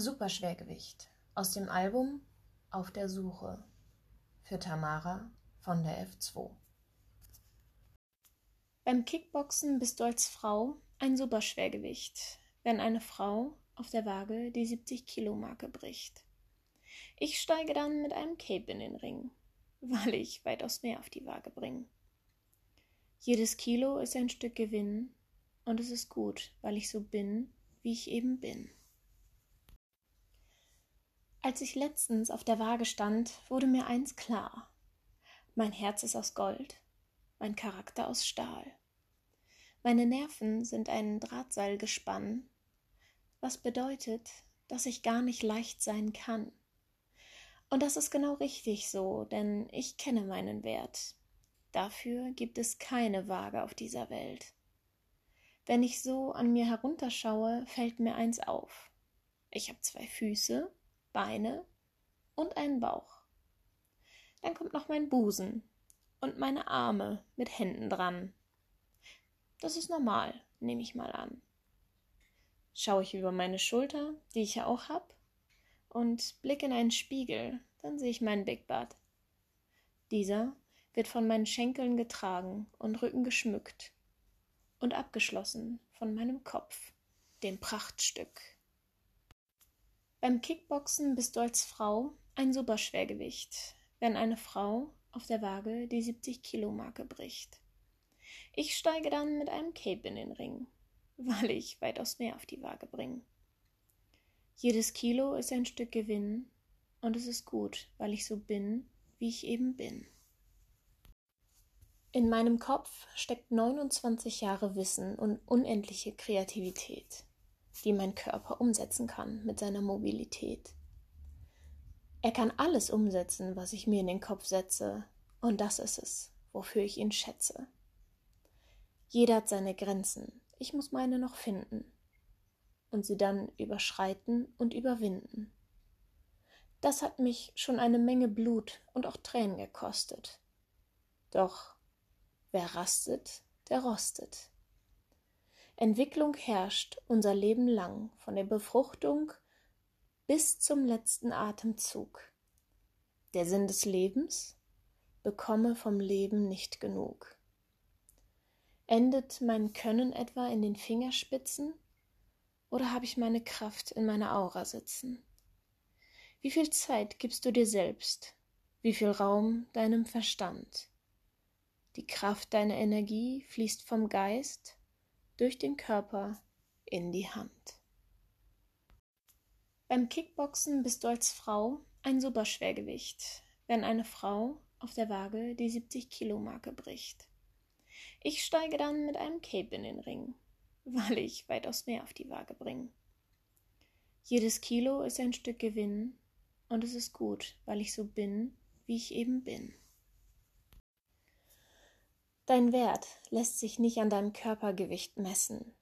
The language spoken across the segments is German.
Superschwergewicht aus dem Album Auf der Suche für Tamara von der F2. Beim Kickboxen bist du als Frau ein Superschwergewicht, wenn eine Frau auf der Waage die 70 Kilo Marke bricht. Ich steige dann mit einem Cape in den Ring, weil ich weitaus mehr auf die Waage bringe. Jedes Kilo ist ein Stück Gewinn und es ist gut, weil ich so bin, wie ich eben bin. Als ich letztens auf der Waage stand, wurde mir eins klar. Mein Herz ist aus Gold, mein Charakter aus Stahl. Meine Nerven sind ein Drahtseil gespannt, was bedeutet, dass ich gar nicht leicht sein kann. Und das ist genau richtig so, denn ich kenne meinen Wert. Dafür gibt es keine Waage auf dieser Welt. Wenn ich so an mir herunterschaue, fällt mir eins auf. Ich habe zwei Füße, Beine und einen Bauch. Dann kommt noch mein Busen und meine Arme mit Händen dran. Das ist normal, nehme ich mal an. Schaue ich über meine Schulter, die ich ja auch hab, und blicke in einen Spiegel, dann sehe ich meinen Big Butt. Dieser wird von meinen Schenkeln getragen und Rücken geschmückt und abgeschlossen von meinem Kopf, dem Prachtstück. Beim Kickboxen bist du als Frau ein Superschwergewicht, wenn eine Frau auf der Waage die 70 Kilo Marke bricht. Ich steige dann mit einem Cape in den Ring, weil ich weitaus mehr auf die Waage bringe. Jedes Kilo ist ein Stück Gewinn und es ist gut, weil ich so bin, wie ich eben bin. In meinem Kopf steckt 29 Jahre Wissen und unendliche Kreativität die mein Körper umsetzen kann mit seiner Mobilität. Er kann alles umsetzen, was ich mir in den Kopf setze, und das ist es, wofür ich ihn schätze. Jeder hat seine Grenzen, ich muss meine noch finden und sie dann überschreiten und überwinden. Das hat mich schon eine Menge Blut und auch Tränen gekostet. Doch wer rastet, der rostet. Entwicklung herrscht unser Leben lang, von der Befruchtung bis zum letzten Atemzug. Der Sinn des Lebens bekomme vom Leben nicht genug. Endet mein Können etwa in den Fingerspitzen oder habe ich meine Kraft in meiner Aura sitzen? Wie viel Zeit gibst du dir selbst? Wie viel Raum deinem Verstand? Die Kraft deiner Energie fließt vom Geist durch den Körper in die Hand. Beim Kickboxen bist du als Frau ein Superschwergewicht, wenn eine Frau auf der Waage die 70 Kilo Marke bricht. Ich steige dann mit einem Cape in den Ring, weil ich weitaus mehr auf die Waage bringe. Jedes Kilo ist ein Stück Gewinn und es ist gut, weil ich so bin, wie ich eben bin. Dein Wert lässt sich nicht an deinem Körpergewicht messen.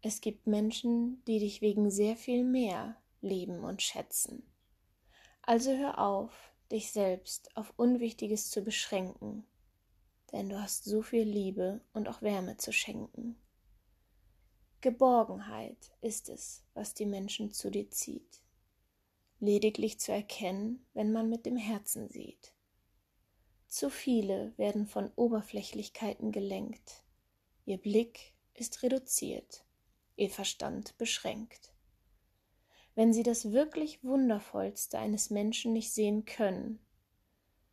Es gibt Menschen, die dich wegen sehr viel mehr lieben und schätzen. Also hör auf, dich selbst auf Unwichtiges zu beschränken, denn du hast so viel Liebe und auch Wärme zu schenken. Geborgenheit ist es, was die Menschen zu dir zieht, lediglich zu erkennen, wenn man mit dem Herzen sieht. Zu viele werden von Oberflächlichkeiten gelenkt. Ihr Blick ist reduziert, ihr Verstand beschränkt. Wenn sie das wirklich Wundervollste eines Menschen nicht sehen können,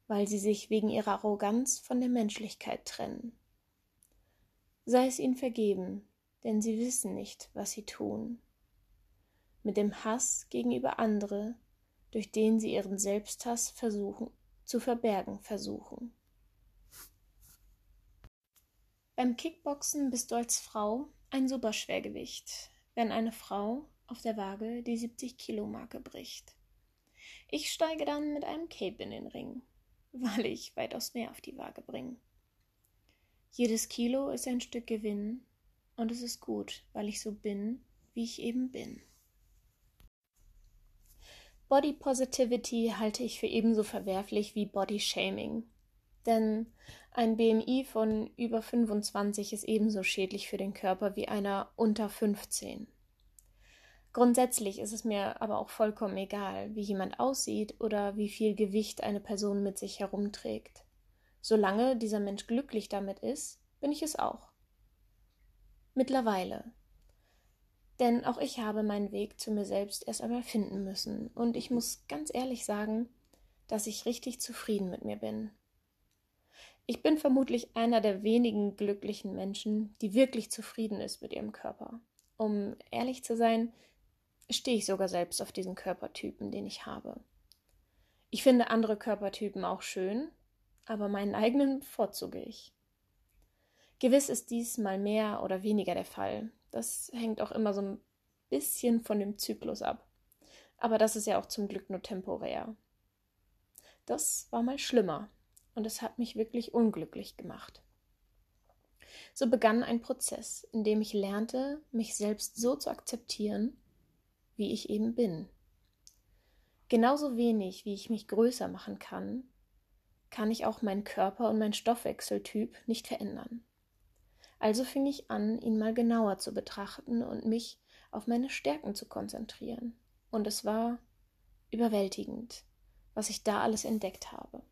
weil sie sich wegen ihrer Arroganz von der Menschlichkeit trennen. Sei es ihnen vergeben, denn sie wissen nicht, was sie tun. Mit dem Hass gegenüber andere, durch den sie ihren Selbsthass versuchen zu verbergen versuchen. Beim Kickboxen bist du als Frau ein Superschwergewicht, wenn eine Frau auf der Waage die 70 Kilo Marke bricht. Ich steige dann mit einem Cape in den Ring, weil ich weitaus mehr auf die Waage bringe. Jedes Kilo ist ein Stück Gewinn und es ist gut, weil ich so bin, wie ich eben bin. Body Positivity halte ich für ebenso verwerflich wie Body Shaming. Denn ein BMI von über 25 ist ebenso schädlich für den Körper wie einer unter 15. Grundsätzlich ist es mir aber auch vollkommen egal, wie jemand aussieht oder wie viel Gewicht eine Person mit sich herumträgt. Solange dieser Mensch glücklich damit ist, bin ich es auch. Mittlerweile. Denn auch ich habe meinen Weg zu mir selbst erst einmal finden müssen, und ich muss ganz ehrlich sagen, dass ich richtig zufrieden mit mir bin. Ich bin vermutlich einer der wenigen glücklichen Menschen, die wirklich zufrieden ist mit ihrem Körper. Um ehrlich zu sein, stehe ich sogar selbst auf diesen Körpertypen, den ich habe. Ich finde andere Körpertypen auch schön, aber meinen eigenen bevorzuge ich. Gewiss ist dies mal mehr oder weniger der Fall. Das hängt auch immer so ein bisschen von dem Zyklus ab. Aber das ist ja auch zum Glück nur temporär. Das war mal schlimmer und es hat mich wirklich unglücklich gemacht. So begann ein Prozess, in dem ich lernte, mich selbst so zu akzeptieren, wie ich eben bin. Genauso wenig, wie ich mich größer machen kann, kann ich auch meinen Körper und meinen Stoffwechseltyp nicht verändern. Also fing ich an, ihn mal genauer zu betrachten und mich auf meine Stärken zu konzentrieren. Und es war überwältigend, was ich da alles entdeckt habe.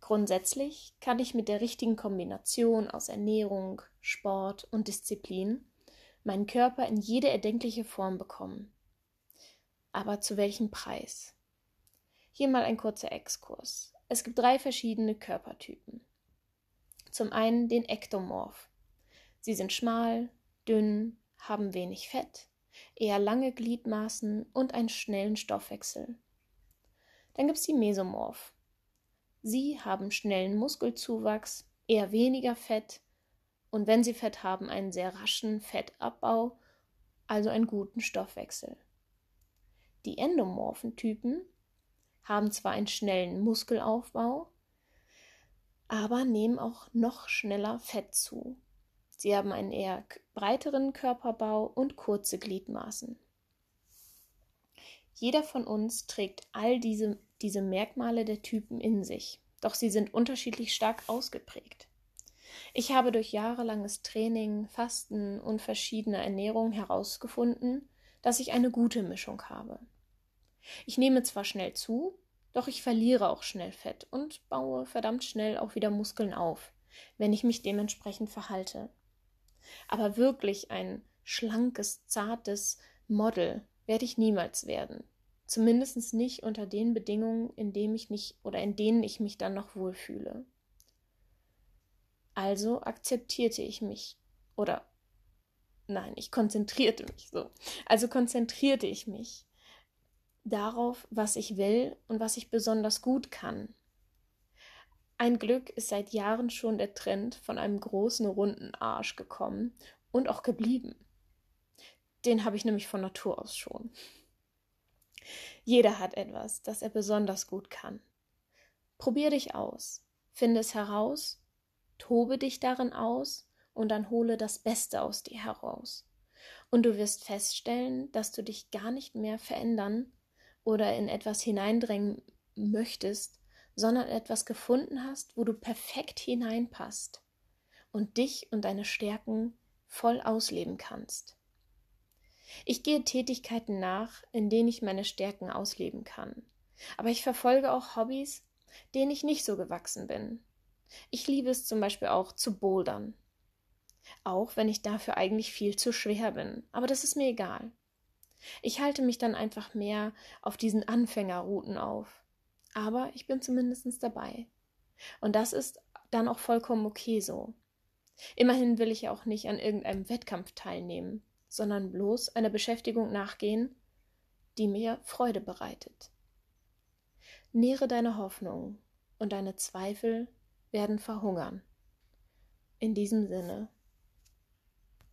Grundsätzlich kann ich mit der richtigen Kombination aus Ernährung, Sport und Disziplin meinen Körper in jede erdenkliche Form bekommen. Aber zu welchem Preis? Hier mal ein kurzer Exkurs. Es gibt drei verschiedene Körpertypen. Zum einen den Ektomorph. Sie sind schmal, dünn, haben wenig Fett, eher lange Gliedmaßen und einen schnellen Stoffwechsel. Dann gibt es die Mesomorph. Sie haben schnellen Muskelzuwachs, eher weniger Fett, und wenn sie Fett haben, einen sehr raschen Fettabbau, also einen guten Stoffwechsel. Die endomorphen Typen haben zwar einen schnellen Muskelaufbau, aber nehmen auch noch schneller Fett zu. Sie haben einen eher breiteren Körperbau und kurze Gliedmaßen. Jeder von uns trägt all diese, diese Merkmale der Typen in sich, doch sie sind unterschiedlich stark ausgeprägt. Ich habe durch jahrelanges Training, Fasten und verschiedene Ernährung herausgefunden, dass ich eine gute Mischung habe. Ich nehme zwar schnell zu, doch ich verliere auch schnell Fett und baue verdammt schnell auch wieder Muskeln auf, wenn ich mich dementsprechend verhalte. Aber wirklich ein schlankes, zartes Model werde ich niemals werden. Zumindest nicht unter den Bedingungen, in denen ich mich oder in denen ich mich dann noch wohlfühle. Also akzeptierte ich mich oder nein, ich konzentrierte mich so. Also konzentrierte ich mich darauf, was ich will und was ich besonders gut kann. Ein Glück ist seit Jahren schon der Trend von einem großen runden Arsch gekommen und auch geblieben. Den habe ich nämlich von Natur aus schon. Jeder hat etwas, das er besonders gut kann. Probier dich aus, finde es heraus Tobe dich darin aus und dann hole das Beste aus dir heraus. Und du wirst feststellen, dass du dich gar nicht mehr verändern oder in etwas hineindrängen möchtest, sondern etwas gefunden hast, wo du perfekt hineinpasst und dich und deine Stärken voll ausleben kannst. Ich gehe Tätigkeiten nach, in denen ich meine Stärken ausleben kann. Aber ich verfolge auch Hobbys, denen ich nicht so gewachsen bin. Ich liebe es zum Beispiel auch zu bouldern. Auch wenn ich dafür eigentlich viel zu schwer bin. Aber das ist mir egal. Ich halte mich dann einfach mehr auf diesen Anfängerrouten auf. Aber ich bin zumindest dabei. Und das ist dann auch vollkommen okay so. Immerhin will ich ja auch nicht an irgendeinem Wettkampf teilnehmen, sondern bloß einer Beschäftigung nachgehen, die mir Freude bereitet. Nähre deine Hoffnung und deine Zweifel werden verhungern. In diesem Sinne.